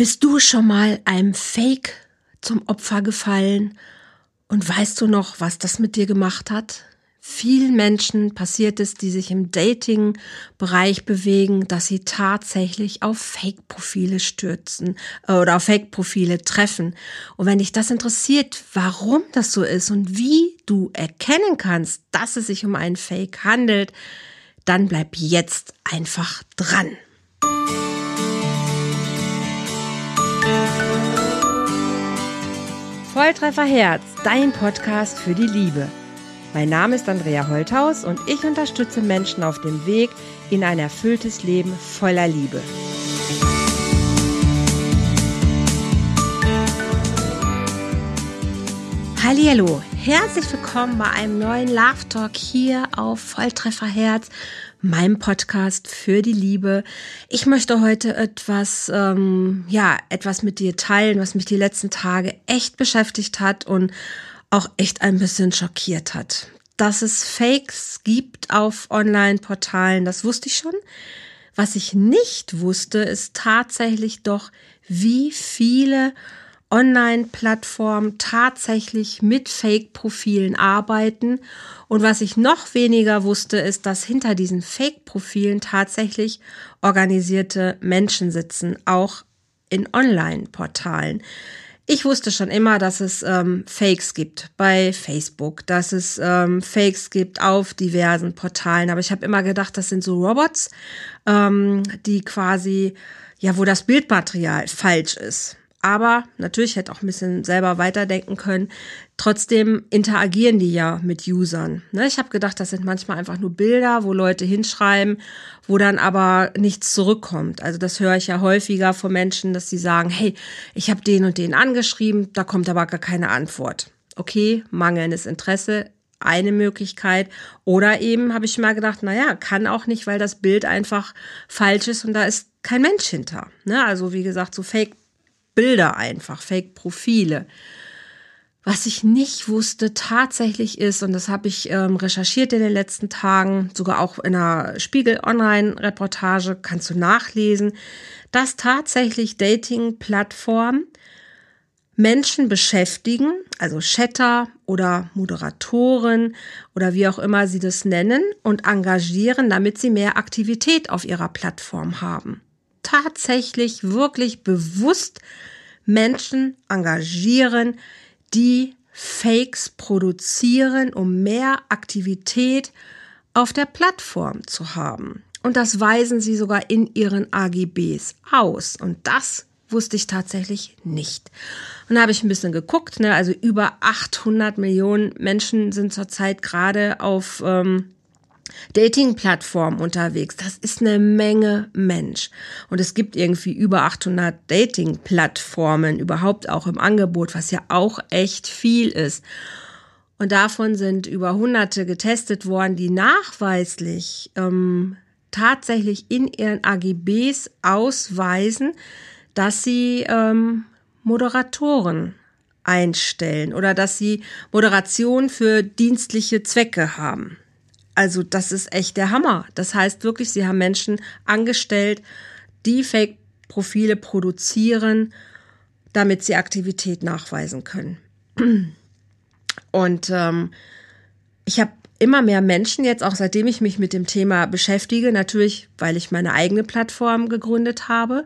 Bist du schon mal einem Fake zum Opfer gefallen und weißt du noch, was das mit dir gemacht hat? Vielen Menschen passiert es, die sich im Dating-Bereich bewegen, dass sie tatsächlich auf Fake-Profile stürzen äh, oder auf Fake-Profile treffen. Und wenn dich das interessiert, warum das so ist und wie du erkennen kannst, dass es sich um einen Fake handelt, dann bleib jetzt einfach dran. Volltreffer Herz, dein Podcast für die Liebe. Mein Name ist Andrea Holthaus und ich unterstütze Menschen auf dem Weg in ein erfülltes Leben voller Liebe. Hallo, herzlich willkommen bei einem neuen Love Talk hier auf Volltreffer Herz meinem Podcast für die Liebe. Ich möchte heute etwas, ähm, ja, etwas mit dir teilen, was mich die letzten Tage echt beschäftigt hat und auch echt ein bisschen schockiert hat. Dass es Fakes gibt auf Online-Portalen, das wusste ich schon. Was ich nicht wusste, ist tatsächlich doch, wie viele Online-Plattformen tatsächlich mit Fake-Profilen arbeiten. Und was ich noch weniger wusste, ist, dass hinter diesen Fake-Profilen tatsächlich organisierte Menschen sitzen, auch in Online-Portalen. Ich wusste schon immer, dass es ähm, Fakes gibt bei Facebook, dass es ähm, Fakes gibt auf diversen Portalen, aber ich habe immer gedacht, das sind so Robots, ähm, die quasi, ja, wo das Bildmaterial falsch ist aber natürlich hätte auch ein bisschen selber weiterdenken können. Trotzdem interagieren die ja mit Usern. Ne? Ich habe gedacht, das sind manchmal einfach nur Bilder, wo Leute hinschreiben, wo dann aber nichts zurückkommt. Also das höre ich ja häufiger von Menschen, dass sie sagen, hey, ich habe den und den angeschrieben, da kommt aber gar keine Antwort. Okay, mangelndes Interesse, eine Möglichkeit. Oder eben habe ich mal gedacht, naja, kann auch nicht, weil das Bild einfach falsch ist und da ist kein Mensch hinter. Ne? Also wie gesagt, so Fake Bilder einfach, Fake-Profile. Was ich nicht wusste tatsächlich ist, und das habe ich ähm, recherchiert in den letzten Tagen, sogar auch in einer Spiegel-Online-Reportage, kannst du nachlesen, dass tatsächlich Dating-Plattformen Menschen beschäftigen, also Chatter oder Moderatoren oder wie auch immer sie das nennen, und engagieren, damit sie mehr Aktivität auf ihrer Plattform haben tatsächlich wirklich bewusst Menschen engagieren, die Fakes produzieren, um mehr Aktivität auf der Plattform zu haben. Und das weisen sie sogar in ihren AGBs aus. Und das wusste ich tatsächlich nicht. Und da habe ich ein bisschen geguckt. Ne? Also über 800 Millionen Menschen sind zurzeit gerade auf ähm, Dating-Plattformen unterwegs. Das ist eine Menge Mensch. Und es gibt irgendwie über 800 Dating-Plattformen überhaupt auch im Angebot, was ja auch echt viel ist. Und davon sind über Hunderte getestet worden, die nachweislich ähm, tatsächlich in ihren AGBs ausweisen, dass sie ähm, Moderatoren einstellen oder dass sie Moderation für dienstliche Zwecke haben. Also das ist echt der Hammer. Das heißt wirklich, sie haben Menschen angestellt, die Fake-Profile produzieren, damit sie Aktivität nachweisen können. Und ähm, ich habe immer mehr Menschen jetzt, auch seitdem ich mich mit dem Thema beschäftige, natürlich, weil ich meine eigene Plattform gegründet habe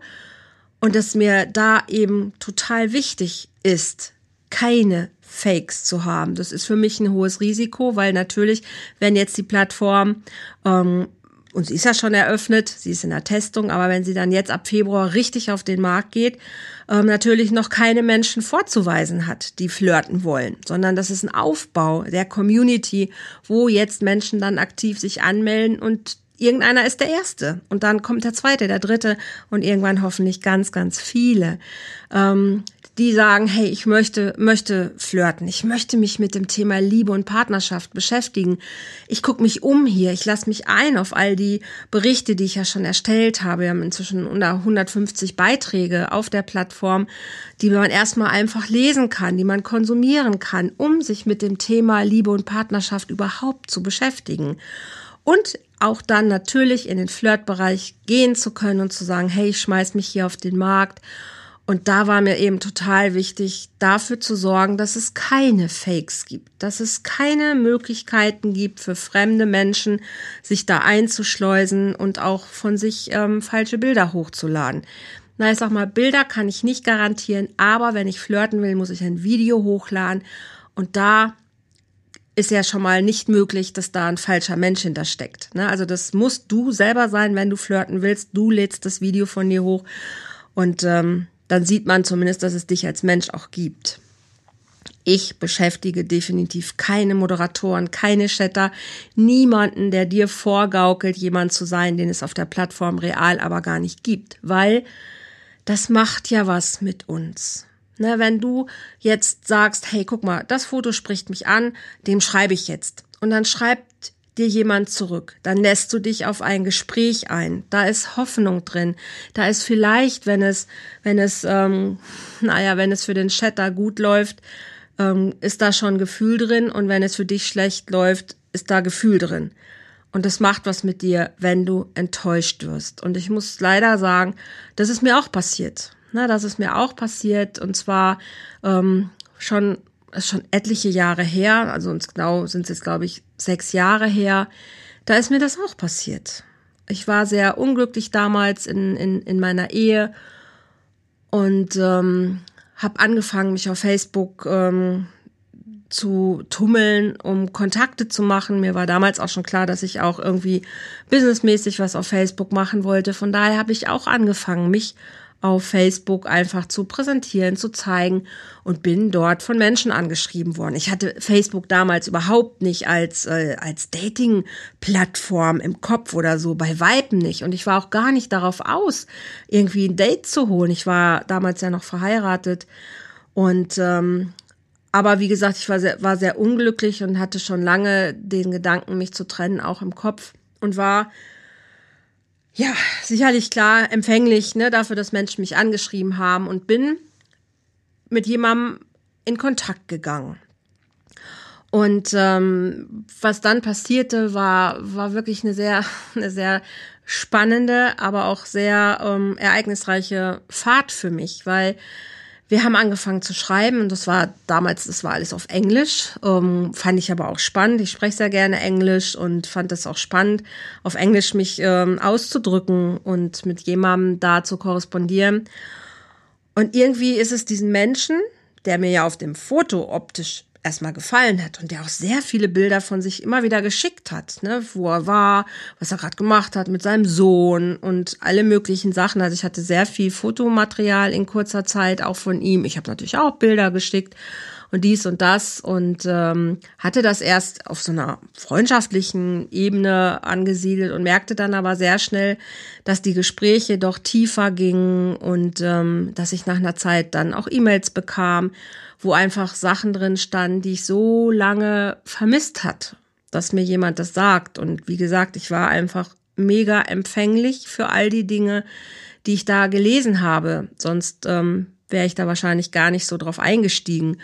und es mir da eben total wichtig ist, keine Fakes zu haben. Das ist für mich ein hohes Risiko, weil natürlich, wenn jetzt die Plattform ähm, und sie ist ja schon eröffnet, sie ist in der Testung, aber wenn sie dann jetzt ab Februar richtig auf den Markt geht, ähm, natürlich noch keine Menschen vorzuweisen hat, die flirten wollen, sondern das ist ein Aufbau der Community, wo jetzt Menschen dann aktiv sich anmelden und irgendeiner ist der Erste und dann kommt der Zweite, der Dritte und irgendwann hoffentlich ganz, ganz viele. Ähm, die sagen, hey, ich möchte, möchte flirten, ich möchte mich mit dem Thema Liebe und Partnerschaft beschäftigen. Ich gucke mich um hier, ich lasse mich ein auf all die Berichte, die ich ja schon erstellt habe. Wir haben inzwischen unter 150 Beiträge auf der Plattform, die man erstmal einfach lesen kann, die man konsumieren kann, um sich mit dem Thema Liebe und Partnerschaft überhaupt zu beschäftigen. Und auch dann natürlich in den Flirtbereich gehen zu können und zu sagen, hey, ich schmeiß mich hier auf den Markt Und da war mir eben total wichtig, dafür zu sorgen, dass es keine Fakes gibt, dass es keine Möglichkeiten gibt für fremde Menschen, sich da einzuschleusen und auch von sich ähm, falsche Bilder hochzuladen. Na, ich sag mal, Bilder kann ich nicht garantieren, aber wenn ich flirten will, muss ich ein Video hochladen. Und da ist ja schon mal nicht möglich, dass da ein falscher Mensch hintersteckt. Ne? Also das musst du selber sein, wenn du flirten willst. Du lädst das Video von dir hoch und ähm, dann sieht man zumindest, dass es dich als Mensch auch gibt. Ich beschäftige definitiv keine Moderatoren, keine Chatter, niemanden, der dir vorgaukelt, jemand zu sein, den es auf der Plattform real aber gar nicht gibt, weil das macht ja was mit uns. Ne, wenn du jetzt sagst, hey, guck mal, das Foto spricht mich an, dem schreibe ich jetzt. Und dann schreibt dir jemand zurück. Dann lässt du dich auf ein Gespräch ein. Da ist Hoffnung drin. Da ist vielleicht, wenn es, wenn es, ähm, naja, wenn es für den Chatter gut läuft, ähm, ist da schon Gefühl drin. Und wenn es für dich schlecht läuft, ist da Gefühl drin. Und das macht was mit dir, wenn du enttäuscht wirst. Und ich muss leider sagen, das ist mir auch passiert. Na, das ist mir auch passiert. Und zwar ähm, schon, ist schon etliche Jahre her. Also uns genau sind es jetzt, glaube ich, sechs Jahre her. Da ist mir das auch passiert. Ich war sehr unglücklich damals in, in, in meiner Ehe und ähm, habe angefangen, mich auf Facebook ähm, zu tummeln, um Kontakte zu machen. Mir war damals auch schon klar, dass ich auch irgendwie businessmäßig was auf Facebook machen wollte. Von daher habe ich auch angefangen, mich auf Facebook einfach zu präsentieren, zu zeigen und bin dort von Menschen angeschrieben worden. Ich hatte Facebook damals überhaupt nicht als, äh, als Dating-Plattform im Kopf oder so, bei Weiben nicht. Und ich war auch gar nicht darauf aus, irgendwie ein Date zu holen. Ich war damals ja noch verheiratet und ähm, aber wie gesagt, ich war sehr, war sehr unglücklich und hatte schon lange den Gedanken, mich zu trennen, auch im Kopf und war ja sicherlich klar empfänglich ne, dafür, dass Menschen mich angeschrieben haben und bin mit jemandem in Kontakt gegangen. Und ähm, was dann passierte, war, war wirklich eine sehr, eine sehr spannende, aber auch sehr ähm, ereignisreiche Fahrt für mich, weil wir haben angefangen zu schreiben und das war damals, das war alles auf Englisch. Ähm, fand ich aber auch spannend. Ich spreche sehr gerne Englisch und fand es auch spannend, auf Englisch mich ähm, auszudrücken und mit jemandem da zu korrespondieren. Und irgendwie ist es diesen Menschen, der mir ja auf dem Foto optisch erstmal gefallen hat und der auch sehr viele Bilder von sich immer wieder geschickt hat, ne, wo er war, was er gerade gemacht hat mit seinem Sohn und alle möglichen Sachen. Also ich hatte sehr viel Fotomaterial in kurzer Zeit auch von ihm. Ich habe natürlich auch Bilder geschickt und dies und das und ähm, hatte das erst auf so einer freundschaftlichen Ebene angesiedelt und merkte dann aber sehr schnell, dass die Gespräche doch tiefer gingen und ähm, dass ich nach einer Zeit dann auch E-Mails bekam wo einfach Sachen drin standen, die ich so lange vermisst hat, dass mir jemand das sagt. Und wie gesagt, ich war einfach mega empfänglich für all die Dinge, die ich da gelesen habe. Sonst ähm, wäre ich da wahrscheinlich gar nicht so drauf eingestiegen.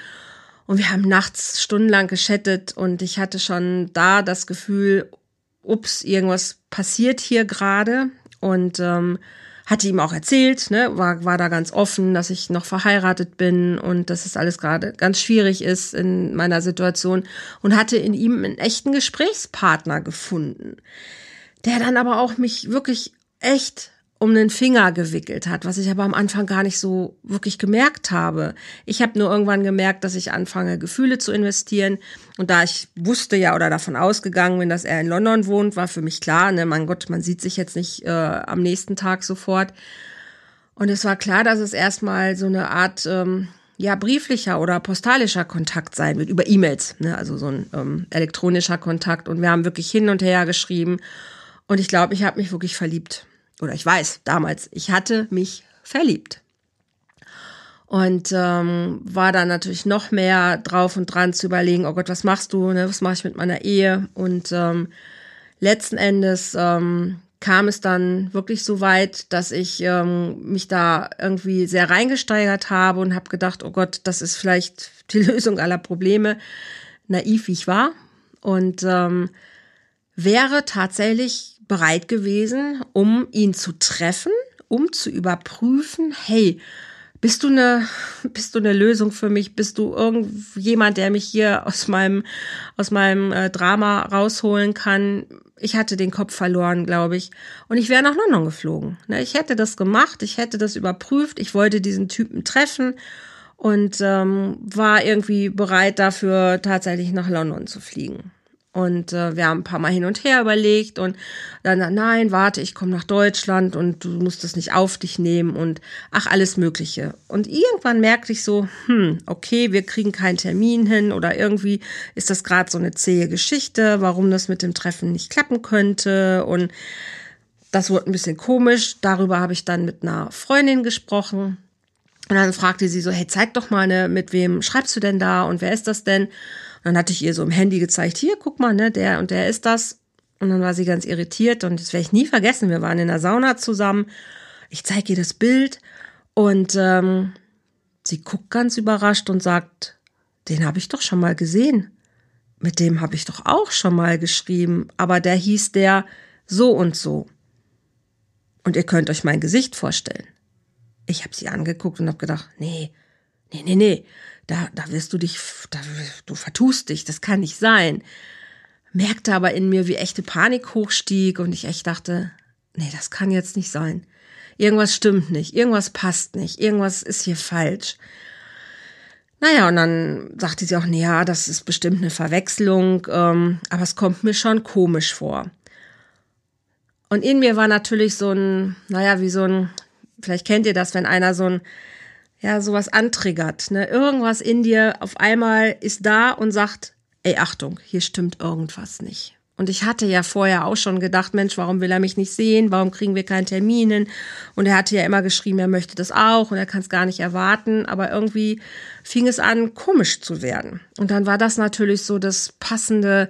Und wir haben nachts stundenlang geschattet und ich hatte schon da das Gefühl, ups, irgendwas passiert hier gerade. Und ähm, hatte ihm auch erzählt, ne, war, war da ganz offen, dass ich noch verheiratet bin und dass es alles gerade ganz schwierig ist in meiner Situation und hatte in ihm einen echten Gesprächspartner gefunden, der dann aber auch mich wirklich echt um den Finger gewickelt hat, was ich aber am Anfang gar nicht so wirklich gemerkt habe. Ich habe nur irgendwann gemerkt, dass ich anfange, Gefühle zu investieren. Und da ich wusste ja oder davon ausgegangen bin, dass er in London wohnt, war für mich klar, ne, mein Gott, man sieht sich jetzt nicht äh, am nächsten Tag sofort. Und es war klar, dass es erstmal so eine Art ähm, ja brieflicher oder postalischer Kontakt sein wird über E-Mails, ne, also so ein ähm, elektronischer Kontakt. Und wir haben wirklich hin und her geschrieben. Und ich glaube, ich habe mich wirklich verliebt oder ich weiß damals, ich hatte mich verliebt. Und ähm, war dann natürlich noch mehr drauf und dran zu überlegen, oh Gott, was machst du, ne? was mache ich mit meiner Ehe? Und ähm, letzten Endes ähm, kam es dann wirklich so weit, dass ich ähm, mich da irgendwie sehr reingesteigert habe und habe gedacht, oh Gott, das ist vielleicht die Lösung aller Probleme, naiv wie ich war. Und ähm, wäre tatsächlich bereit gewesen, um ihn zu treffen, um zu überprüfen, hey, bist du eine, bist du eine Lösung für mich? Bist du irgendjemand, der mich hier aus meinem, aus meinem äh, Drama rausholen kann? Ich hatte den Kopf verloren, glaube ich. Und ich wäre nach London geflogen. Ne? Ich hätte das gemacht, ich hätte das überprüft, ich wollte diesen Typen treffen und ähm, war irgendwie bereit dafür, tatsächlich nach London zu fliegen. Und äh, wir haben ein paar Mal hin und her überlegt und dann, nein, warte, ich komme nach Deutschland und du musst es nicht auf dich nehmen und ach, alles Mögliche. Und irgendwann merkte ich so, hm, okay, wir kriegen keinen Termin hin oder irgendwie ist das gerade so eine zähe Geschichte, warum das mit dem Treffen nicht klappen könnte. Und das wurde ein bisschen komisch. Darüber habe ich dann mit einer Freundin gesprochen. Und dann fragte sie so, hey, zeig doch mal, ne, mit wem schreibst du denn da und wer ist das denn? Dann hatte ich ihr so im Handy gezeigt, hier, guck mal, ne, der und der ist das. Und dann war sie ganz irritiert und das werde ich nie vergessen. Wir waren in der Sauna zusammen. Ich zeige ihr das Bild und ähm, sie guckt ganz überrascht und sagt, den habe ich doch schon mal gesehen. Mit dem habe ich doch auch schon mal geschrieben, aber der hieß der so und so. Und ihr könnt euch mein Gesicht vorstellen. Ich habe sie angeguckt und habe gedacht, nee, nee, nee, nee, da, da wirst du dich, da, du vertust dich, das kann nicht sein. Merkte aber in mir, wie echte Panik hochstieg und ich echt dachte, nee, das kann jetzt nicht sein. Irgendwas stimmt nicht, irgendwas passt nicht, irgendwas ist hier falsch. Naja, und dann sagte sie auch, nee, ja, das ist bestimmt eine Verwechslung, ähm, aber es kommt mir schon komisch vor. Und in mir war natürlich so ein, naja, wie so ein, vielleicht kennt ihr das, wenn einer so ein ja, sowas antriggert. Ne? Irgendwas in dir auf einmal ist da und sagt, ey, Achtung, hier stimmt irgendwas nicht. Und ich hatte ja vorher auch schon gedacht, Mensch, warum will er mich nicht sehen? Warum kriegen wir keinen Termin hin? Und er hatte ja immer geschrieben, er möchte das auch und er kann es gar nicht erwarten. Aber irgendwie fing es an, komisch zu werden. Und dann war das natürlich so das passende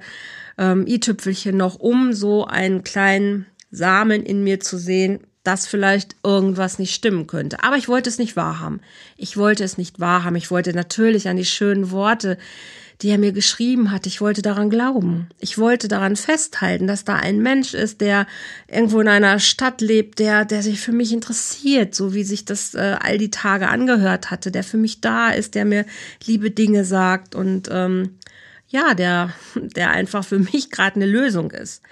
ähm, i-Tüpfelchen noch, um so einen kleinen Samen in mir zu sehen, dass vielleicht irgendwas nicht stimmen könnte. Aber ich wollte es nicht wahrhaben. Ich wollte es nicht wahrhaben. Ich wollte natürlich an die schönen Worte, die er mir geschrieben hat. Ich wollte daran glauben. Ich wollte daran festhalten, dass da ein Mensch ist, der irgendwo in einer Stadt lebt, der, der sich für mich interessiert, so wie sich das äh, all die Tage angehört hatte, der für mich da ist, der mir liebe Dinge sagt und ähm, ja, der, der einfach für mich gerade eine Lösung ist.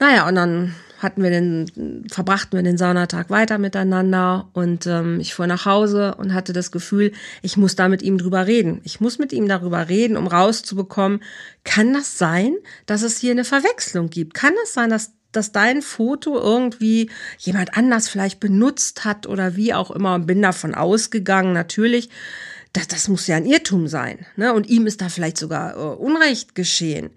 Naja, und dann hatten wir den, verbrachten wir den Saunatag weiter miteinander und ähm, ich fuhr nach Hause und hatte das Gefühl, ich muss da mit ihm drüber reden. Ich muss mit ihm darüber reden, um rauszubekommen, kann das sein, dass es hier eine Verwechslung gibt? Kann das sein, dass dass dein Foto irgendwie jemand anders vielleicht benutzt hat oder wie auch immer bin davon ausgegangen, natürlich, das, das muss ja ein Irrtum sein. Ne? Und ihm ist da vielleicht sogar äh, Unrecht geschehen.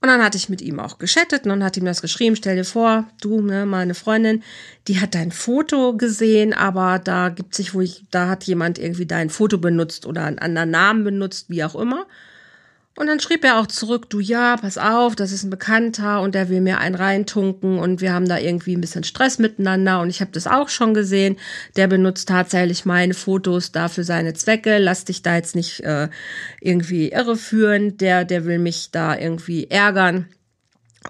Und dann hatte ich mit ihm auch geschattet und dann hat ihm das geschrieben, stell dir vor, du, ne, meine Freundin, die hat dein Foto gesehen, aber da gibt sich wo ich, da hat jemand irgendwie dein Foto benutzt oder einen anderen Namen benutzt, wie auch immer. Und dann schrieb er auch zurück, du ja, pass auf, das ist ein Bekannter und der will mir einen reintunken und wir haben da irgendwie ein bisschen Stress miteinander und ich habe das auch schon gesehen. Der benutzt tatsächlich meine Fotos da für seine Zwecke. Lass dich da jetzt nicht äh, irgendwie irreführen. Der, der will mich da irgendwie ärgern.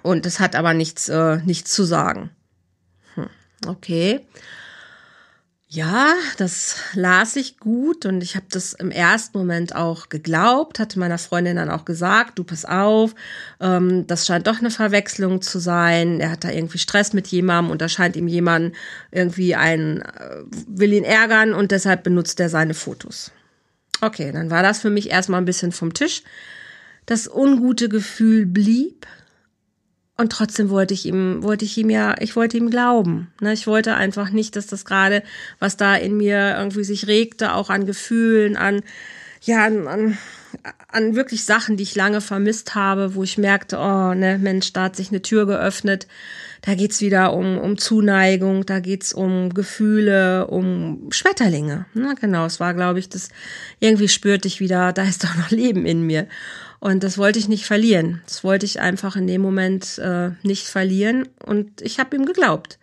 Und es hat aber nichts, äh, nichts zu sagen. Hm, okay. Ja, das las ich gut und ich habe das im ersten Moment auch geglaubt, hatte meiner Freundin dann auch gesagt, du pass auf, ähm, das scheint doch eine Verwechslung zu sein. Er hat da irgendwie Stress mit jemandem und da scheint ihm jemand irgendwie ein, äh, will ihn ärgern und deshalb benutzt er seine Fotos. Okay, dann war das für mich erstmal ein bisschen vom Tisch. Das ungute Gefühl blieb, und trotzdem wollte ich ihm, wollte ich ihm ja, ich wollte ihm glauben. Ne? Ich wollte einfach nicht, dass das gerade, was da in mir irgendwie sich regte, auch an Gefühlen, an, ja, an, an, an wirklich Sachen, die ich lange vermisst habe, wo ich merkte, oh, ne, Mensch, da hat sich eine Tür geöffnet. Da geht's wieder um, um Zuneigung, da geht's um Gefühle, um Schmetterlinge. Ne? Genau, es war, glaube ich, das irgendwie spürte ich wieder, da ist doch noch Leben in mir. Und das wollte ich nicht verlieren. Das wollte ich einfach in dem Moment äh, nicht verlieren. Und ich habe ihm geglaubt.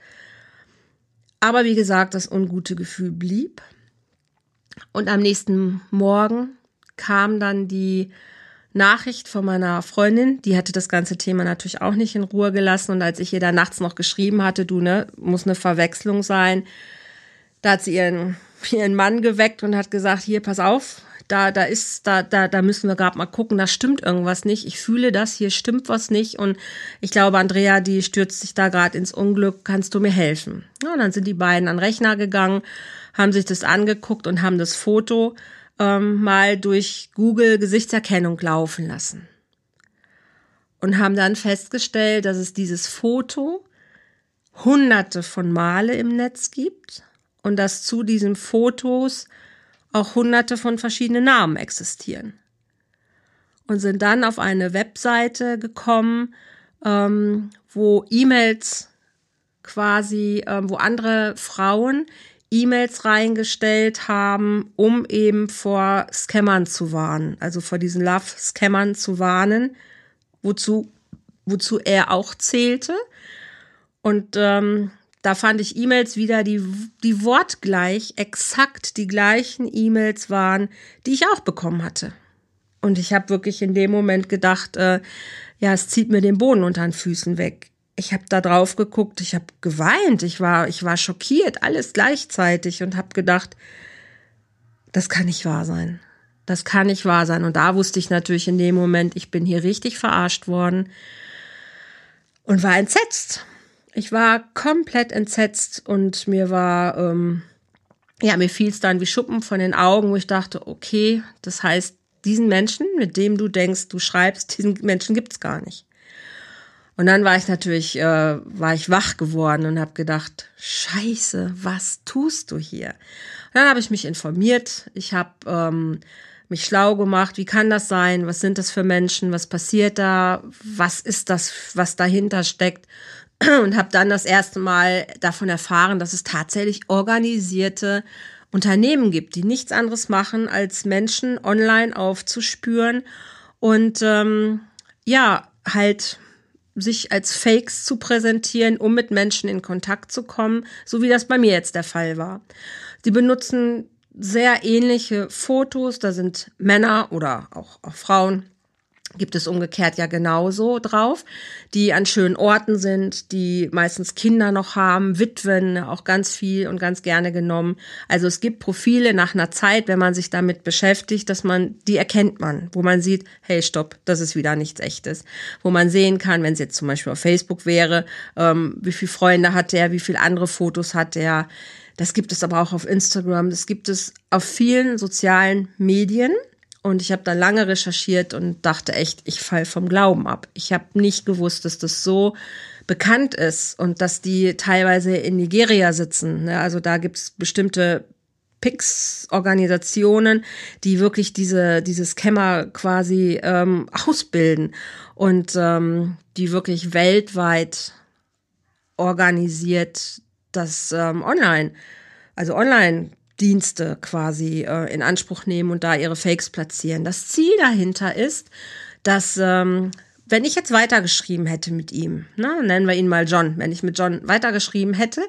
Aber wie gesagt, das ungute Gefühl blieb. Und am nächsten Morgen kam dann die Nachricht von meiner Freundin, die hatte das ganze Thema natürlich auch nicht in Ruhe gelassen. Und als ich ihr da nachts noch geschrieben hatte, du, ne, muss eine Verwechslung sein, da hat sie ihren ihren Mann geweckt und hat gesagt, hier, pass auf, da, da ist, da, da, da müssen wir gerade mal gucken, da stimmt irgendwas nicht. Ich fühle das, hier stimmt was nicht. Und ich glaube, Andrea, die stürzt sich da gerade ins Unglück, kannst du mir helfen? Ja, und dann sind die beiden an den Rechner gegangen, haben sich das angeguckt und haben das Foto ähm, mal durch Google Gesichtserkennung laufen lassen. Und haben dann festgestellt, dass es dieses Foto hunderte von Male im Netz gibt und dass zu diesen Fotos auch hunderte von verschiedenen Namen existieren. Und sind dann auf eine Webseite gekommen, ähm, wo E-Mails quasi, ähm, wo andere Frauen E-Mails reingestellt haben, um eben vor Scammern zu warnen, also vor diesen Love-Scammern zu warnen, wozu, wozu er auch zählte. Und ähm, da fand ich E-Mails wieder, die, die wortgleich, exakt die gleichen E-Mails waren, die ich auch bekommen hatte. Und ich habe wirklich in dem Moment gedacht, äh, ja, es zieht mir den Boden unter den Füßen weg. Ich habe da drauf geguckt, ich habe geweint, ich war, ich war schockiert, alles gleichzeitig und habe gedacht, das kann nicht wahr sein. Das kann nicht wahr sein. Und da wusste ich natürlich in dem Moment, ich bin hier richtig verarscht worden und war entsetzt. Ich war komplett entsetzt und mir war, ähm, ja, mir fiel es dann wie Schuppen von den Augen, wo ich dachte, okay, das heißt, diesen Menschen, mit dem du denkst, du schreibst, diesen Menschen gibt's gar nicht. Und dann war ich natürlich, äh, war ich wach geworden und habe gedacht, Scheiße, was tust du hier? Und dann habe ich mich informiert. Ich habe ähm, mich schlau gemacht. Wie kann das sein? Was sind das für Menschen? Was passiert da? Was ist das, was dahinter steckt? Und habe dann das erste Mal davon erfahren, dass es tatsächlich organisierte Unternehmen gibt, die nichts anderes machen, als Menschen online aufzuspüren und ähm, ja, halt sich als Fakes zu präsentieren, um mit Menschen in Kontakt zu kommen, so wie das bei mir jetzt der Fall war. Sie benutzen sehr ähnliche Fotos, da sind Männer oder auch, auch Frauen gibt es umgekehrt ja genauso drauf, die an schönen Orten sind, die meistens Kinder noch haben, Witwen auch ganz viel und ganz gerne genommen. Also es gibt Profile nach einer Zeit, wenn man sich damit beschäftigt, dass man, die erkennt man, wo man sieht, hey, stopp, das ist wieder nichts echtes. Wo man sehen kann, wenn es jetzt zum Beispiel auf Facebook wäre, ähm, wie viele Freunde hat er, wie viele andere Fotos hat er. Das gibt es aber auch auf Instagram, das gibt es auf vielen sozialen Medien. Und ich habe da lange recherchiert und dachte echt, ich fall vom Glauben ab. Ich habe nicht gewusst, dass das so bekannt ist und dass die teilweise in Nigeria sitzen. Ne? Also da gibt's bestimmte Pix-Organisationen, die wirklich diese, diese Scammer quasi ähm, ausbilden und ähm, die wirklich weltweit organisiert das ähm, online, also online Dienste quasi äh, in Anspruch nehmen und da ihre Fakes platzieren. Das Ziel dahinter ist, dass ähm, wenn ich jetzt weitergeschrieben hätte mit ihm, ne, nennen wir ihn mal John, wenn ich mit John weitergeschrieben hätte,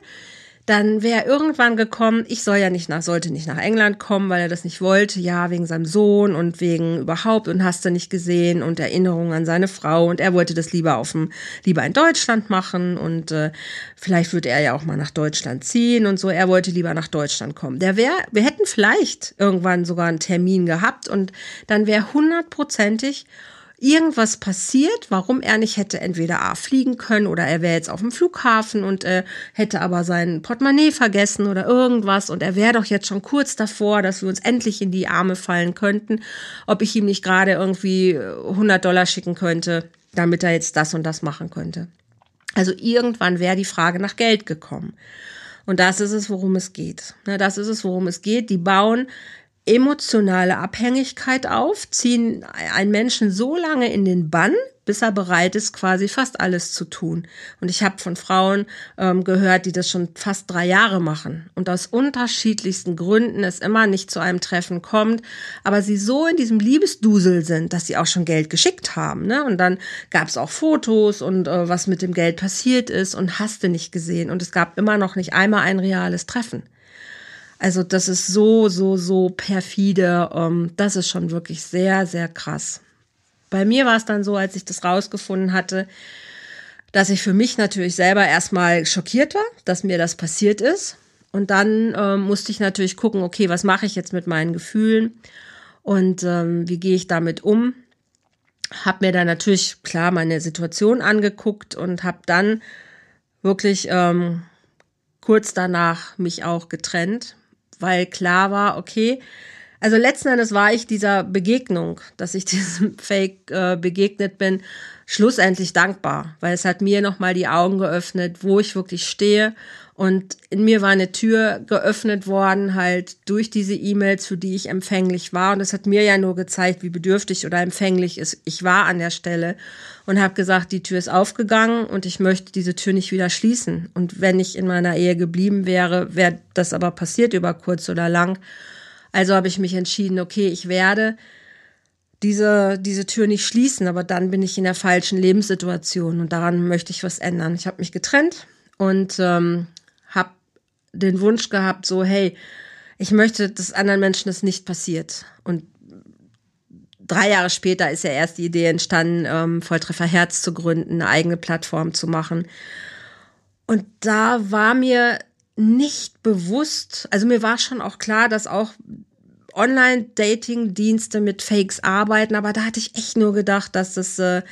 dann wäre irgendwann gekommen, ich soll ja nicht nach, sollte nicht nach England kommen, weil er das nicht wollte, ja, wegen seinem Sohn und wegen überhaupt und hast du nicht gesehen und Erinnerungen an seine Frau. Und er wollte das lieber auf dem, lieber in Deutschland machen und äh, vielleicht würde er ja auch mal nach Deutschland ziehen und so, er wollte lieber nach Deutschland kommen. Der wäre, wir hätten vielleicht irgendwann sogar einen Termin gehabt und dann wäre hundertprozentig irgendwas passiert, warum er nicht hätte entweder A fliegen können oder er wäre jetzt auf dem Flughafen und äh, hätte aber sein Portemonnaie vergessen oder irgendwas und er wäre doch jetzt schon kurz davor, dass wir uns endlich in die Arme fallen könnten, ob ich ihm nicht gerade irgendwie 100 Dollar schicken könnte, damit er jetzt das und das machen könnte. Also irgendwann wäre die Frage nach Geld gekommen. Und das ist es, worum es geht. Das ist es, worum es geht. Die bauen emotionale Abhängigkeit auf, ziehen einen Menschen so lange in den Bann, bis er bereit ist, quasi fast alles zu tun. Und ich habe von Frauen ähm, gehört, die das schon fast drei Jahre machen und aus unterschiedlichsten Gründen es immer nicht zu einem Treffen kommt, aber sie so in diesem Liebesdusel sind, dass sie auch schon Geld geschickt haben. Ne? Und dann gab es auch Fotos und äh, was mit dem Geld passiert ist und hast du nicht gesehen. Und es gab immer noch nicht einmal ein reales Treffen. Also das ist so, so, so perfide. Ähm, das ist schon wirklich sehr, sehr krass. Bei mir war es dann so, als ich das rausgefunden hatte, dass ich für mich natürlich selber erstmal schockiert war, dass mir das passiert ist. Und dann ähm, musste ich natürlich gucken, okay, was mache ich jetzt mit meinen Gefühlen und ähm, wie gehe ich damit um? Hab mir dann natürlich klar meine Situation angeguckt und habe dann wirklich ähm, kurz danach mich auch getrennt, weil klar war, okay, also letzten Endes war ich dieser Begegnung, dass ich diesem Fake äh, begegnet bin, schlussendlich dankbar, weil es hat mir nochmal die Augen geöffnet, wo ich wirklich stehe. Und in mir war eine Tür geöffnet worden, halt durch diese E-Mails, für die ich empfänglich war. Und es hat mir ja nur gezeigt, wie bedürftig oder empfänglich ich war an der Stelle. Und habe gesagt, die Tür ist aufgegangen und ich möchte diese Tür nicht wieder schließen. Und wenn ich in meiner Ehe geblieben wäre, wäre das aber passiert über kurz oder lang. Also habe ich mich entschieden, okay, ich werde diese, diese Tür nicht schließen, aber dann bin ich in der falschen Lebenssituation und daran möchte ich was ändern. Ich habe mich getrennt und ähm, den Wunsch gehabt, so, hey, ich möchte, dass anderen Menschen das nicht passiert. Und drei Jahre später ist ja erst die Idee entstanden, ähm, Volltreffer Herz zu gründen, eine eigene Plattform zu machen. Und da war mir nicht bewusst, also mir war schon auch klar, dass auch Online-Dating-Dienste mit Fakes arbeiten, aber da hatte ich echt nur gedacht, dass das, äh,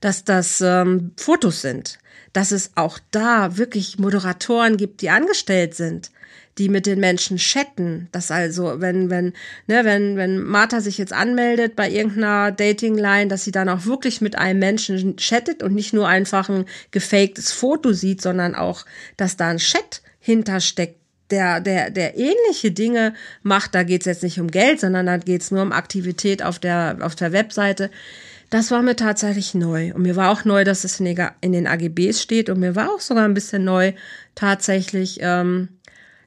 dass das ähm, Fotos sind. Dass es auch da wirklich Moderatoren gibt, die angestellt sind, die mit den Menschen chatten. Dass also, wenn, wenn, ne, wenn, wenn Martha sich jetzt anmeldet bei irgendeiner Dating-Line, dass sie dann auch wirklich mit einem Menschen chattet und nicht nur einfach ein gefaktes Foto sieht, sondern auch, dass da ein Chat hintersteckt, der, der, der ähnliche Dinge macht, da geht es jetzt nicht um Geld, sondern da geht es nur um Aktivität auf der, auf der Webseite. Das war mir tatsächlich neu. Und mir war auch neu, dass es in den AGBs steht. Und mir war auch sogar ein bisschen neu, tatsächlich, ähm,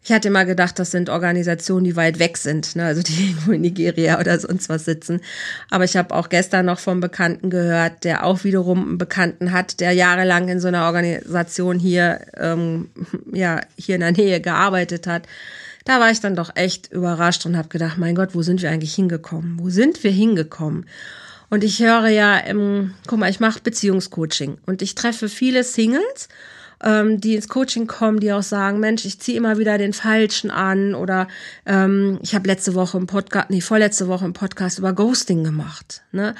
ich hatte immer gedacht, das sind Organisationen, die weit weg sind, ne? also die irgendwo in Nigeria oder sonst was sitzen. Aber ich habe auch gestern noch vom Bekannten gehört, der auch wiederum einen Bekannten hat, der jahrelang in so einer Organisation hier, ähm, ja, hier in der Nähe gearbeitet hat. Da war ich dann doch echt überrascht und habe gedacht, mein Gott, wo sind wir eigentlich hingekommen? Wo sind wir hingekommen? Und ich höre ja, ähm, guck mal, ich mache Beziehungscoaching und ich treffe viele Singles ähm, die ins Coaching kommen, die auch sagen, Mensch, ich ziehe immer wieder den Falschen an oder ähm, ich habe letzte Woche im Podcast, nee, vorletzte Woche im Podcast über Ghosting gemacht, ne?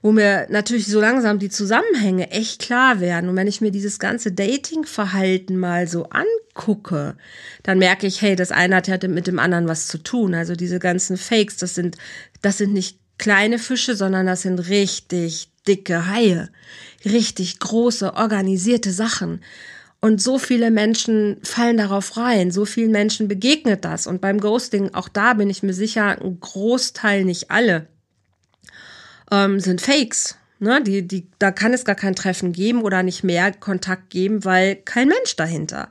wo mir natürlich so langsam die Zusammenhänge echt klar werden. Und wenn ich mir dieses ganze Dating-Verhalten mal so angucke, dann merke ich, hey, das eine hat ja mit dem anderen was zu tun. Also diese ganzen Fakes, das sind, das sind nicht kleine Fische, sondern das sind richtig dicke Haie, richtig große, organisierte Sachen. Und so viele Menschen fallen darauf rein, so vielen Menschen begegnet das. Und beim Ghosting, auch da bin ich mir sicher, ein Großteil, nicht alle, ähm, sind Fakes. Ne? Die, die, da kann es gar kein Treffen geben oder nicht mehr Kontakt geben, weil kein Mensch dahinter.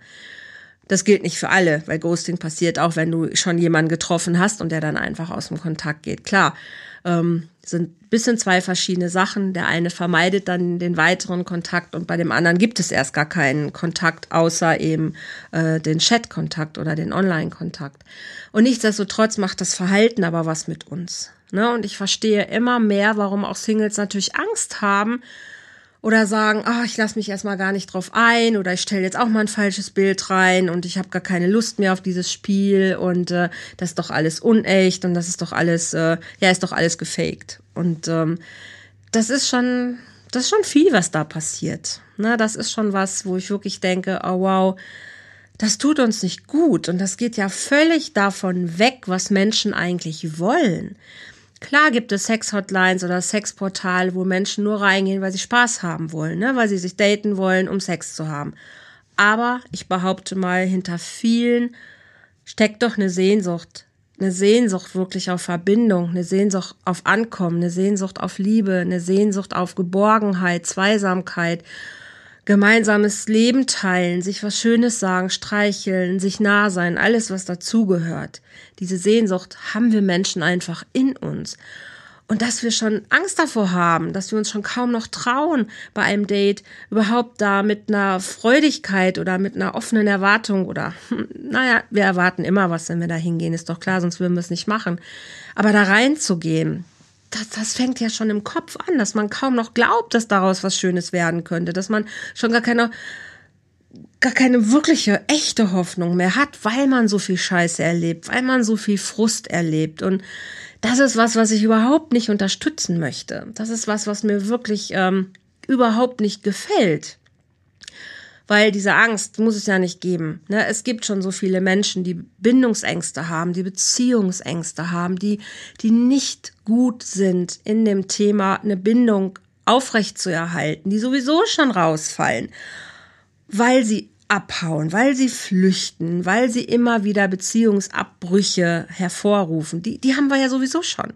Das gilt nicht für alle, weil Ghosting passiert auch, wenn du schon jemanden getroffen hast und der dann einfach aus dem Kontakt geht. Klar, ähm, sind bisschen zwei verschiedene Sachen. Der eine vermeidet dann den weiteren Kontakt und bei dem anderen gibt es erst gar keinen Kontakt, außer eben äh, den Chat-Kontakt oder den Online-Kontakt. Und nichtsdestotrotz macht das Verhalten aber was mit uns. Ne? Und ich verstehe immer mehr, warum auch Singles natürlich Angst haben, oder sagen, ah, ich lasse mich erstmal gar nicht drauf ein oder ich stelle jetzt auch mal ein falsches Bild rein und ich habe gar keine Lust mehr auf dieses Spiel und äh, das ist doch alles unecht und das ist doch alles, äh, ja, ist doch alles gefaked. Und ähm, das ist schon, das ist schon viel, was da passiert. Ne, das ist schon was, wo ich wirklich denke, oh wow, das tut uns nicht gut und das geht ja völlig davon weg, was Menschen eigentlich wollen. Klar gibt es Sex-Hotlines oder Sexportale, wo Menschen nur reingehen, weil sie Spaß haben wollen, ne? weil sie sich daten wollen, um Sex zu haben. Aber ich behaupte mal, hinter vielen steckt doch eine Sehnsucht. Eine Sehnsucht wirklich auf Verbindung, eine Sehnsucht auf Ankommen, eine Sehnsucht auf Liebe, eine Sehnsucht auf Geborgenheit, Zweisamkeit gemeinsames Leben teilen, sich was Schönes sagen, streicheln, sich nah sein, alles, was dazugehört. Diese Sehnsucht haben wir Menschen einfach in uns. Und dass wir schon Angst davor haben, dass wir uns schon kaum noch trauen, bei einem Date überhaupt da mit einer Freudigkeit oder mit einer offenen Erwartung oder, hm, naja, wir erwarten immer was, wenn wir da hingehen, ist doch klar, sonst würden wir es nicht machen. Aber da reinzugehen, das, das fängt ja schon im Kopf an, dass man kaum noch glaubt, dass daraus was Schönes werden könnte, dass man schon gar keine gar keine wirkliche, echte Hoffnung mehr hat, weil man so viel Scheiße erlebt, weil man so viel Frust erlebt. Und das ist was, was ich überhaupt nicht unterstützen möchte. Das ist was, was mir wirklich ähm, überhaupt nicht gefällt. Weil diese Angst muss es ja nicht geben. Ne? Es gibt schon so viele Menschen, die Bindungsängste haben, die Beziehungsängste haben, die, die nicht gut sind in dem Thema, eine Bindung aufrechtzuerhalten, die sowieso schon rausfallen, weil sie abhauen, weil sie flüchten, weil sie immer wieder Beziehungsabbrüche hervorrufen. Die, die haben wir ja sowieso schon.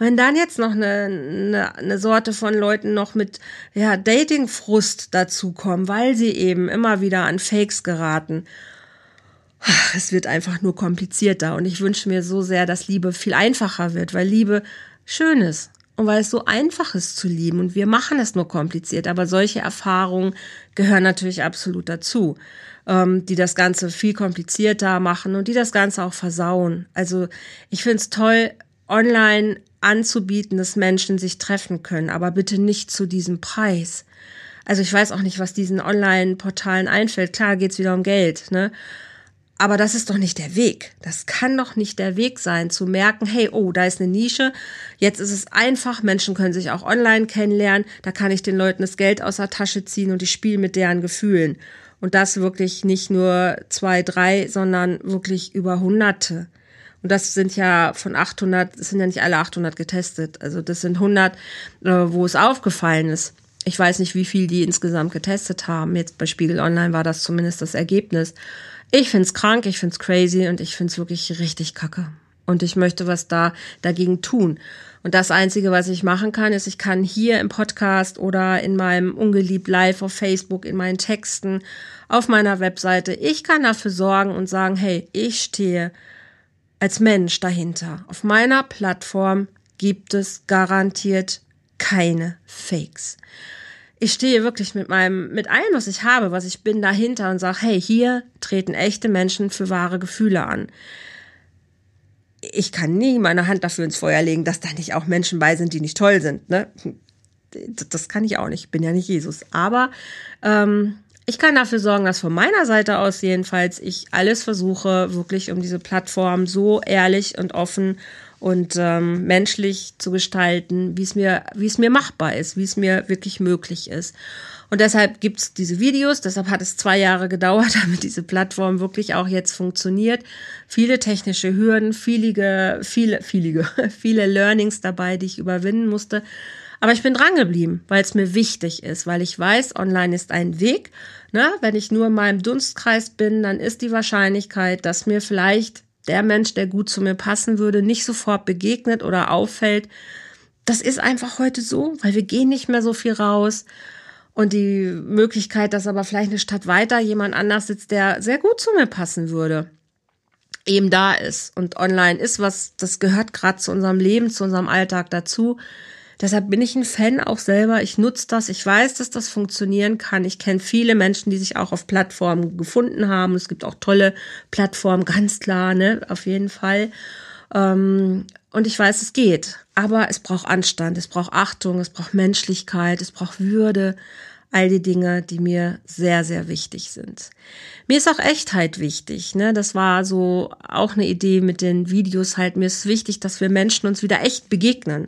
Wenn dann jetzt noch eine, eine, eine Sorte von Leuten noch mit ja, Datingfrust dazukommen, weil sie eben immer wieder an Fakes geraten, es wird einfach nur komplizierter. Und ich wünsche mir so sehr, dass Liebe viel einfacher wird, weil Liebe schön ist und weil es so einfach ist zu lieben und wir machen es nur kompliziert. Aber solche Erfahrungen gehören natürlich absolut dazu, ähm, die das Ganze viel komplizierter machen und die das Ganze auch versauen. Also ich finde es toll, online anzubieten, dass Menschen sich treffen können, aber bitte nicht zu diesem Preis. Also ich weiß auch nicht, was diesen Online-Portalen einfällt. Klar geht's wieder um Geld, ne? Aber das ist doch nicht der Weg. Das kann doch nicht der Weg sein, zu merken, hey, oh, da ist eine Nische. Jetzt ist es einfach. Menschen können sich auch online kennenlernen. Da kann ich den Leuten das Geld aus der Tasche ziehen und ich spiele mit deren Gefühlen. Und das wirklich nicht nur zwei, drei, sondern wirklich über Hunderte. Und das sind ja von 800, das sind ja nicht alle 800 getestet. Also das sind 100, äh, wo es aufgefallen ist. Ich weiß nicht, wie viel die insgesamt getestet haben. Jetzt bei Spiegel Online war das zumindest das Ergebnis. Ich find's krank, ich find's crazy und ich find's wirklich richtig kacke. Und ich möchte was da dagegen tun. Und das Einzige, was ich machen kann, ist, ich kann hier im Podcast oder in meinem Ungeliebt Live auf Facebook, in meinen Texten, auf meiner Webseite, ich kann dafür sorgen und sagen, hey, ich stehe als Mensch dahinter. Auf meiner Plattform gibt es garantiert keine Fakes ich stehe wirklich mit meinem, mit allem, was ich habe, was ich bin, dahinter und sage, hey, hier treten echte Menschen für wahre Gefühle an. Ich kann nie meine Hand dafür ins Feuer legen, dass da nicht auch Menschen bei sind, die nicht toll sind. Ne? Das kann ich auch nicht. Ich bin ja nicht Jesus. Aber ähm, ich kann dafür sorgen, dass von meiner Seite aus jedenfalls ich alles versuche, wirklich um diese Plattform so ehrlich und offen und ähm, menschlich zu gestalten, wie es mir, wie es mir machbar ist, wie es mir wirklich möglich ist. Und deshalb gibt's diese Videos, deshalb hat es zwei Jahre gedauert, damit diese Plattform wirklich auch jetzt funktioniert. Viele technische Hürden, viele, viele, viele, viele Learnings dabei, die ich überwinden musste. Aber ich bin dran geblieben, weil es mir wichtig ist, weil ich weiß, online ist ein Weg. Ne? Wenn ich nur in meinem Dunstkreis bin, dann ist die Wahrscheinlichkeit, dass mir vielleicht der Mensch, der gut zu mir passen würde, nicht sofort begegnet oder auffällt. Das ist einfach heute so, weil wir gehen nicht mehr so viel raus. Und die Möglichkeit, dass aber vielleicht eine Stadt weiter jemand anders sitzt, der sehr gut zu mir passen würde, eben da ist. Und online ist was, das gehört gerade zu unserem Leben, zu unserem Alltag dazu. Deshalb bin ich ein Fan auch selber. Ich nutze das. Ich weiß, dass das funktionieren kann. Ich kenne viele Menschen, die sich auch auf Plattformen gefunden haben. Es gibt auch tolle Plattformen, ganz klar, ne, auf jeden Fall. Ähm, und ich weiß, es geht. Aber es braucht Anstand, es braucht Achtung, es braucht Menschlichkeit, es braucht Würde. All die Dinge, die mir sehr, sehr wichtig sind. Mir ist auch Echtheit wichtig. Ne? Das war so auch eine Idee mit den Videos halt. Mir ist wichtig, dass wir Menschen uns wieder echt begegnen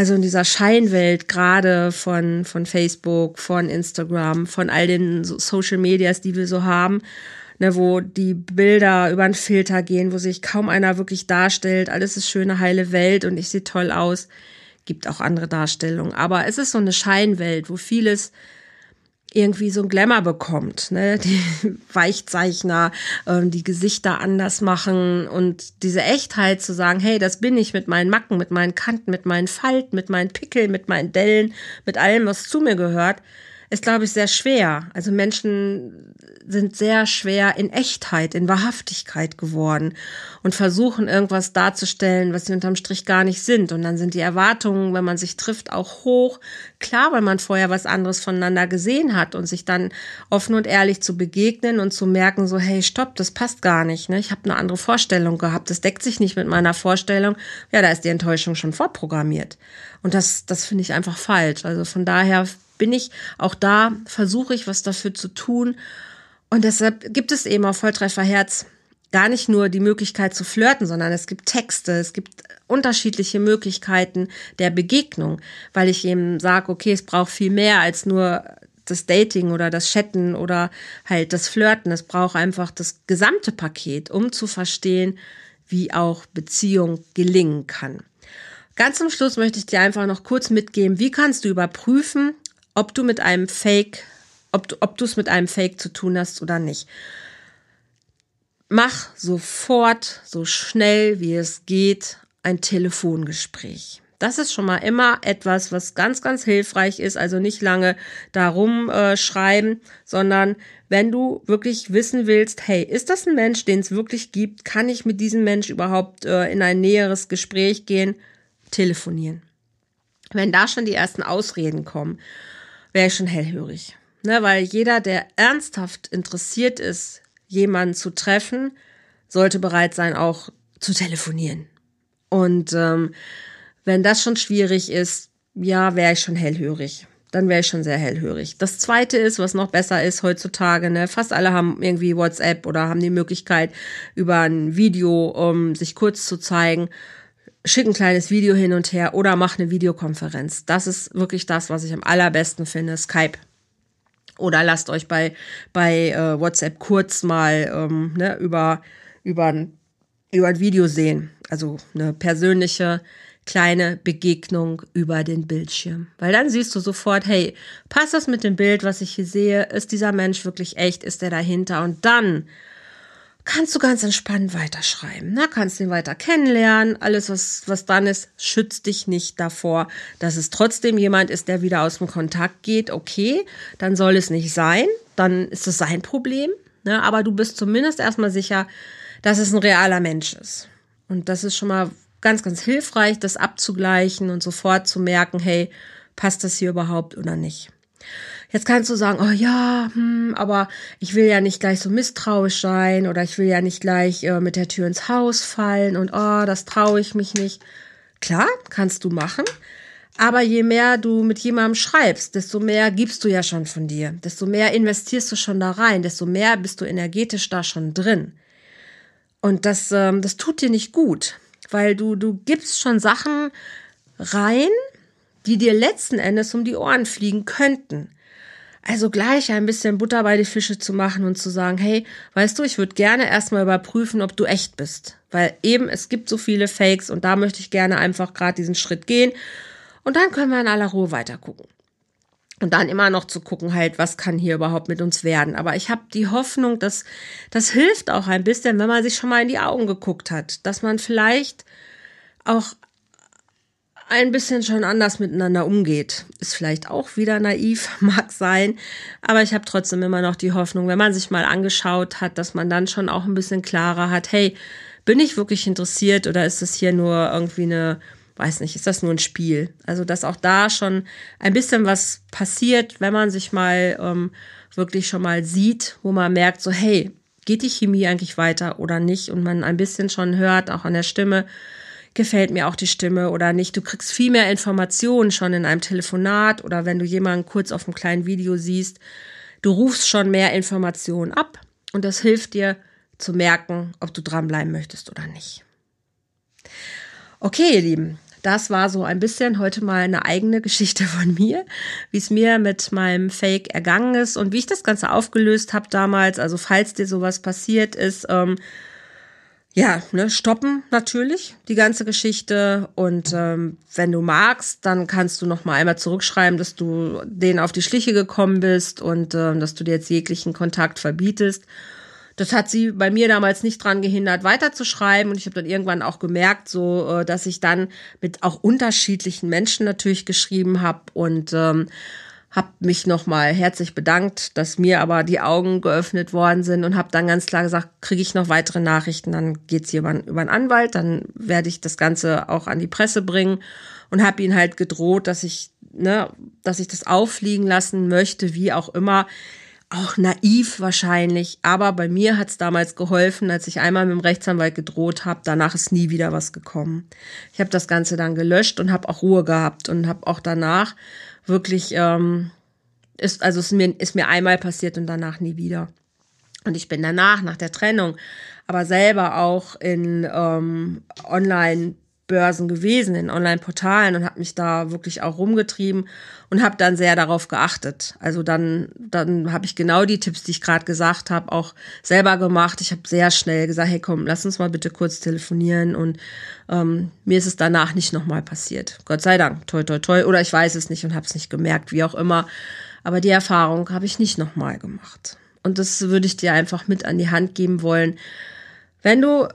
also in dieser Scheinwelt gerade von, von Facebook, von Instagram, von all den Social Medias, die wir so haben, ne, wo die Bilder über einen Filter gehen, wo sich kaum einer wirklich darstellt, alles ist schöne, heile Welt und ich sehe toll aus. Gibt auch andere Darstellungen. Aber es ist so eine Scheinwelt, wo vieles irgendwie so ein Glamour bekommt, ne? Die Weichzeichner, ähm, die Gesichter anders machen und diese Echtheit zu sagen, hey, das bin ich mit meinen Macken, mit meinen Kanten, mit meinen Falten, mit meinen Pickeln, mit meinen Dellen, mit allem, was zu mir gehört, ist, glaube ich, sehr schwer. Also Menschen sind sehr schwer in Echtheit, in Wahrhaftigkeit geworden und versuchen irgendwas darzustellen, was sie unterm Strich gar nicht sind. Und dann sind die Erwartungen, wenn man sich trifft, auch hoch. Klar, weil man vorher was anderes voneinander gesehen hat und sich dann offen und ehrlich zu begegnen und zu merken, so, hey, stopp, das passt gar nicht. Ne? Ich habe eine andere Vorstellung gehabt. Das deckt sich nicht mit meiner Vorstellung. Ja, da ist die Enttäuschung schon vorprogrammiert. Und das, das finde ich einfach falsch. Also von daher bin ich auch da, versuche ich was dafür zu tun, Und deshalb gibt es eben auf Volltrefferherz gar nicht nur die Möglichkeit zu flirten, sondern es gibt Texte, es gibt unterschiedliche Möglichkeiten der Begegnung, weil ich eben sage, okay, es braucht viel mehr als nur das Dating oder das Chatten oder halt das Flirten. Es braucht einfach das gesamte Paket, um zu verstehen, wie auch Beziehung gelingen kann. Ganz zum Schluss möchte ich dir einfach noch kurz mitgeben, wie kannst du überprüfen, ob du mit einem Fake, ob du, ob du es mit einem Fake zu tun hast oder nicht. Mach sofort, so schnell wie es geht, ein Telefongespräch. Das ist schon mal immer etwas, was ganz, ganz hilfreich ist. Also nicht lange darum äh, schreiben, sondern wenn du wirklich wissen willst, hey, ist das ein Mensch, den es wirklich gibt? Kann ich mit diesem Mensch überhaupt äh, in ein näheres Gespräch gehen? Telefonieren. Wenn da schon die ersten Ausreden kommen, wäre ich schon hellhörig. Ne, weil jeder, der ernsthaft interessiert ist, jemanden zu treffen, sollte bereit sein, auch zu telefonieren. Und ähm, wenn das schon schwierig ist, ja, wäre ich schon hellhörig. Dann wäre ich schon sehr hellhörig. Das zweite ist, was noch besser ist heutzutage, ne, fast alle haben irgendwie WhatsApp oder haben die Möglichkeit, über ein Video um sich kurz zu zeigen. Schick ein kleines Video hin und her oder mach eine Videokonferenz. Das ist wirklich das, was ich am allerbesten finde. Skype. Oder lasst euch bei, bei äh, WhatsApp kurz mal ähm, ne, über, über, über ein Video sehen. Also eine persönliche kleine Begegnung über den Bildschirm. Weil dann siehst du sofort, hey, passt das mit dem Bild, was ich hier sehe? Ist dieser Mensch wirklich echt? Ist der dahinter? Und dann kannst du ganz entspannt weiterschreiben. Na, kannst ihn weiter kennenlernen. Alles, was, was dann ist, schützt dich nicht davor, dass es trotzdem jemand ist, der wieder aus dem Kontakt geht. Okay, dann soll es nicht sein. Dann ist es sein Problem. Ne? Aber du bist zumindest erstmal sicher, dass es ein realer Mensch ist. Und das ist schon mal ganz, ganz hilfreich, das abzugleichen und sofort zu merken, hey, passt das hier überhaupt oder nicht. Jetzt kannst du sagen, oh ja, hm, aber ich will ja nicht gleich so misstrauisch sein oder ich will ja nicht gleich äh, mit der Tür ins Haus fallen und oh, das traue ich mich nicht. Klar, kannst du machen. Aber je mehr du mit jemandem schreibst, desto mehr gibst du ja schon von dir, desto mehr investierst du schon da rein, desto mehr bist du energetisch da schon drin. Und das, ähm, das tut dir nicht gut weil du, du gibst schon Sachen rein, die dir letzten Endes um die Ohren fliegen könnten. Also gleich ein bisschen Butter bei die Fische zu machen und zu sagen, hey, weißt du, ich würde gerne erstmal überprüfen, ob du echt bist. Weil eben es gibt so viele Fakes und da möchte ich gerne einfach gerade diesen Schritt gehen. Und dann können wir in aller Ruhe weiter gucken. Und dann immer noch zu gucken, halt, was kann hier überhaupt mit uns werden. Aber ich habe die Hoffnung, dass das hilft auch ein bisschen, wenn man sich schon mal in die Augen geguckt hat, dass man vielleicht auch ein bisschen schon anders miteinander umgeht. Ist vielleicht auch wieder naiv, mag sein, aber ich habe trotzdem immer noch die Hoffnung, wenn man sich mal angeschaut hat, dass man dann schon auch ein bisschen klarer hat, hey, bin ich wirklich interessiert oder ist es hier nur irgendwie eine weiß nicht, ist das nur ein Spiel? Also, dass auch da schon ein bisschen was passiert, wenn man sich mal ähm, wirklich schon mal sieht, wo man merkt, so, hey, geht die Chemie eigentlich weiter oder nicht? Und man ein bisschen schon hört, auch an der Stimme, gefällt mir auch die Stimme oder nicht. Du kriegst viel mehr Informationen schon in einem Telefonat oder wenn du jemanden kurz auf einem kleinen Video siehst. Du rufst schon mehr Informationen ab und das hilft dir zu merken, ob du dranbleiben möchtest oder nicht. Okay, ihr Lieben, das war so ein bisschen heute mal eine eigene Geschichte von mir, wie es mir mit meinem Fake ergangen ist und wie ich das Ganze aufgelöst habe damals. Also falls dir sowas passiert ist, ähm, ja, ne, stoppen natürlich die ganze Geschichte. Und ähm, wenn du magst, dann kannst du noch mal einmal zurückschreiben, dass du denen auf die Schliche gekommen bist und äh, dass du dir jetzt jeglichen Kontakt verbietest. Das hat sie bei mir damals nicht dran gehindert, weiterzuschreiben. Und ich habe dann irgendwann auch gemerkt, so, äh, dass ich dann mit auch unterschiedlichen Menschen natürlich geschrieben habe. Und ähm, habe mich nochmal herzlich bedankt, dass mir aber die Augen geöffnet worden sind und habe dann ganz klar gesagt, kriege ich noch weitere Nachrichten, dann geht's hier über, über einen Anwalt, dann werde ich das Ganze auch an die Presse bringen und habe ihn halt gedroht, dass ich, ne, dass ich das auffliegen lassen möchte, wie auch immer auch naiv wahrscheinlich, aber bei mir hat es damals geholfen, als ich einmal mit dem Rechtsanwalt gedroht habe. Danach ist nie wieder was gekommen. Ich habe das Ganze dann gelöscht und habe auch Ruhe gehabt und habe auch danach wirklich, ähm, ist, also ist mir, ist mir einmal passiert und danach nie wieder. Und ich bin danach, nach der Trennung, aber selber auch in ähm, Online- Börsen gewesen, in Online-Portalen und habe mich da wirklich auch rumgetrieben und habe dann sehr darauf geachtet. Also dann, dann habe ich genau die Tipps, die ich gerade gesagt habe, auch selber gemacht. Ich habe sehr schnell gesagt, hey komm, lass uns mal bitte kurz telefonieren und ähm, mir ist es danach nicht nochmal passiert. Gott sei Dank, toi toi toi. Oder ich weiß es nicht und habe es nicht gemerkt, wie auch immer. Aber die Erfahrung habe ich nicht nochmal gemacht. Und das würde ich dir einfach mit an die Hand geben wollen. Wenn du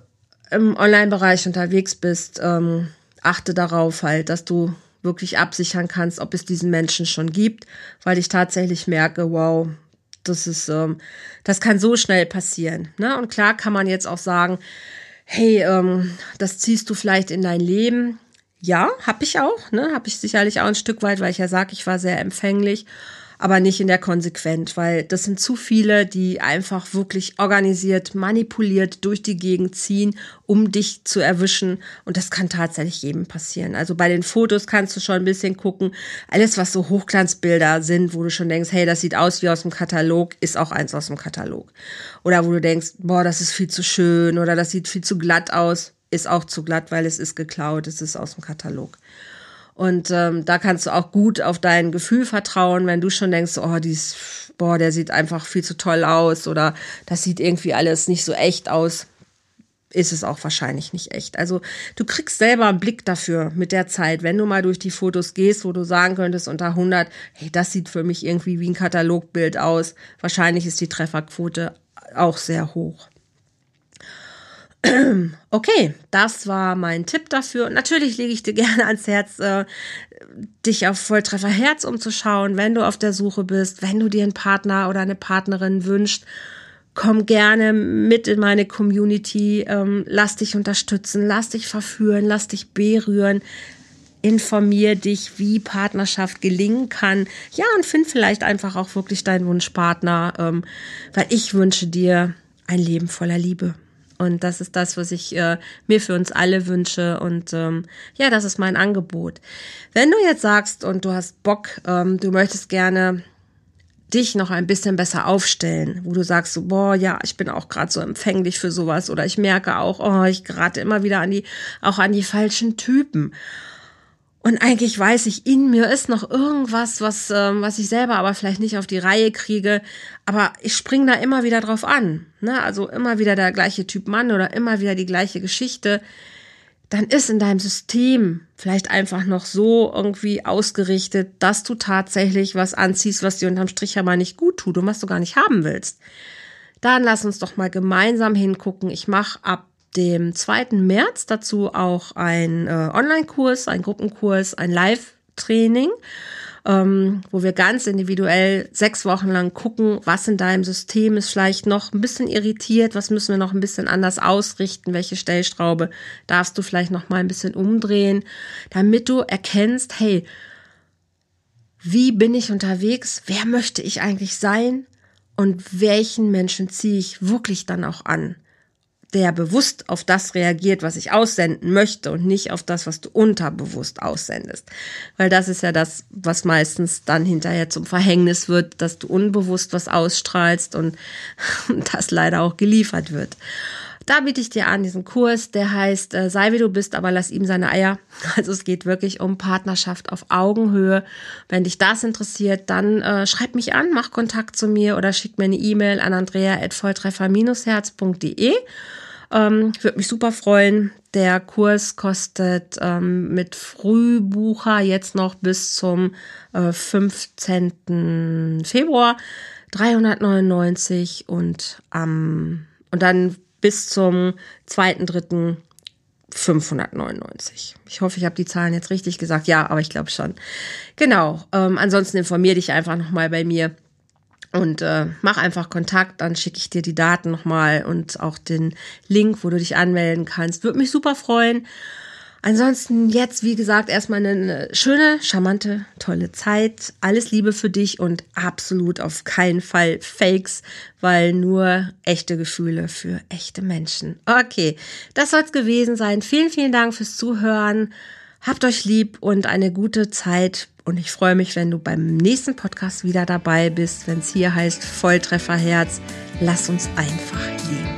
im Online-Bereich unterwegs bist, ähm, achte darauf halt, dass du wirklich absichern kannst, ob es diesen Menschen schon gibt, weil ich tatsächlich merke, wow, das ist, ähm, das kann so schnell passieren. Ne? Und klar kann man jetzt auch sagen, hey, ähm, das ziehst du vielleicht in dein Leben. Ja, habe ich auch, ne? Habe ich sicherlich auch ein Stück weit, weil ich ja sage, ich war sehr empfänglich aber nicht in der Konsequent, weil das sind zu viele, die einfach wirklich organisiert, manipuliert durch die Gegend ziehen, um dich zu erwischen. Und das kann tatsächlich jedem passieren. Also bei den Fotos kannst du schon ein bisschen gucken. Alles, was so Hochglanzbilder sind, wo du schon denkst, hey, das sieht aus wie aus dem Katalog, ist auch eins aus dem Katalog. Oder wo du denkst, boah, das ist viel zu schön oder das sieht viel zu glatt aus, ist auch zu glatt, weil es ist geklaut, es ist aus dem Katalog. Und ähm, da kannst du auch gut auf dein Gefühl vertrauen, wenn du schon denkst, oh, dies, boah, der sieht einfach viel zu toll aus oder das sieht irgendwie alles nicht so echt aus, ist es auch wahrscheinlich nicht echt. Also du kriegst selber einen Blick dafür mit der Zeit, wenn du mal durch die Fotos gehst, wo du sagen könntest unter 100, hey, das sieht für mich irgendwie wie ein Katalogbild aus. Wahrscheinlich ist die Trefferquote auch sehr hoch. Okay, das war mein Tipp dafür. Und natürlich lege ich dir gerne ans Herz, äh, dich auf Volltreffer Herz umzuschauen, wenn du auf der Suche bist, wenn du dir einen Partner oder eine Partnerin wünscht. Komm gerne mit in meine Community, ähm, lass dich unterstützen, lass dich verführen, lass dich berühren, informier dich, wie Partnerschaft gelingen kann. Ja, und find vielleicht einfach auch wirklich deinen Wunschpartner, ähm, weil ich wünsche dir ein Leben voller Liebe. Und das ist das, was ich äh, mir für uns alle wünsche. Und ähm, ja, das ist mein Angebot. Wenn du jetzt sagst und du hast Bock, ähm, du möchtest gerne dich noch ein bisschen besser aufstellen, wo du sagst so, boah, ja, ich bin auch gerade so empfänglich für sowas oder ich merke auch, oh, ich gerate immer wieder an die, auch an die falschen Typen. Und eigentlich weiß ich, in mir ist noch irgendwas, was, ähm, was ich selber aber vielleicht nicht auf die Reihe kriege. Aber ich springe da immer wieder drauf an. Ne? Also immer wieder der gleiche Typ Mann oder immer wieder die gleiche Geschichte. Dann ist in deinem System vielleicht einfach noch so irgendwie ausgerichtet, dass du tatsächlich was anziehst, was dir unterm Strich ja mal nicht gut tut und was du gar nicht haben willst. Dann lass uns doch mal gemeinsam hingucken. Ich mache ab dem 2. März dazu auch ein äh, Online-Kurs, ein Gruppenkurs, ein Live-Training, ähm, wo wir ganz individuell sechs Wochen lang gucken, was in deinem System ist vielleicht noch ein bisschen irritiert, was müssen wir noch ein bisschen anders ausrichten, welche Stellschraube darfst du vielleicht noch mal ein bisschen umdrehen, damit du erkennst, hey, wie bin ich unterwegs? Wer möchte ich eigentlich sein? Und welchen Menschen ziehe ich wirklich dann auch an? Der bewusst auf das reagiert, was ich aussenden möchte und nicht auf das, was du unterbewusst aussendest. Weil das ist ja das, was meistens dann hinterher zum Verhängnis wird, dass du unbewusst was ausstrahlst und das leider auch geliefert wird. Da biete ich dir an diesen Kurs, der heißt äh, Sei wie du bist, aber lass ihm seine Eier. Also es geht wirklich um Partnerschaft auf Augenhöhe. Wenn dich das interessiert, dann äh, schreib mich an, mach Kontakt zu mir oder schick mir eine E-Mail an andrea@volltreffer-herz.de ähm, Würde mich super freuen. Der Kurs kostet ähm, mit Frühbucher jetzt noch bis zum äh, 15. Februar 399 und ähm, und dann bis zum 2.3. 599. Ich hoffe, ich habe die Zahlen jetzt richtig gesagt. Ja, aber ich glaube schon. Genau. Ähm, ansonsten informiere dich einfach nochmal bei mir und äh, mach einfach Kontakt, dann schicke ich dir die Daten nochmal und auch den Link, wo du dich anmelden kannst. Würde mich super freuen. Ansonsten jetzt, wie gesagt, erstmal eine schöne, charmante, tolle Zeit. Alles Liebe für dich und absolut auf keinen Fall Fakes, weil nur echte Gefühle für echte Menschen. Okay, das soll es gewesen sein. Vielen, vielen Dank fürs Zuhören. Habt euch lieb und eine gute Zeit. Und ich freue mich, wenn du beim nächsten Podcast wieder dabei bist, wenn es hier heißt Volltrefferherz. lass uns einfach leben.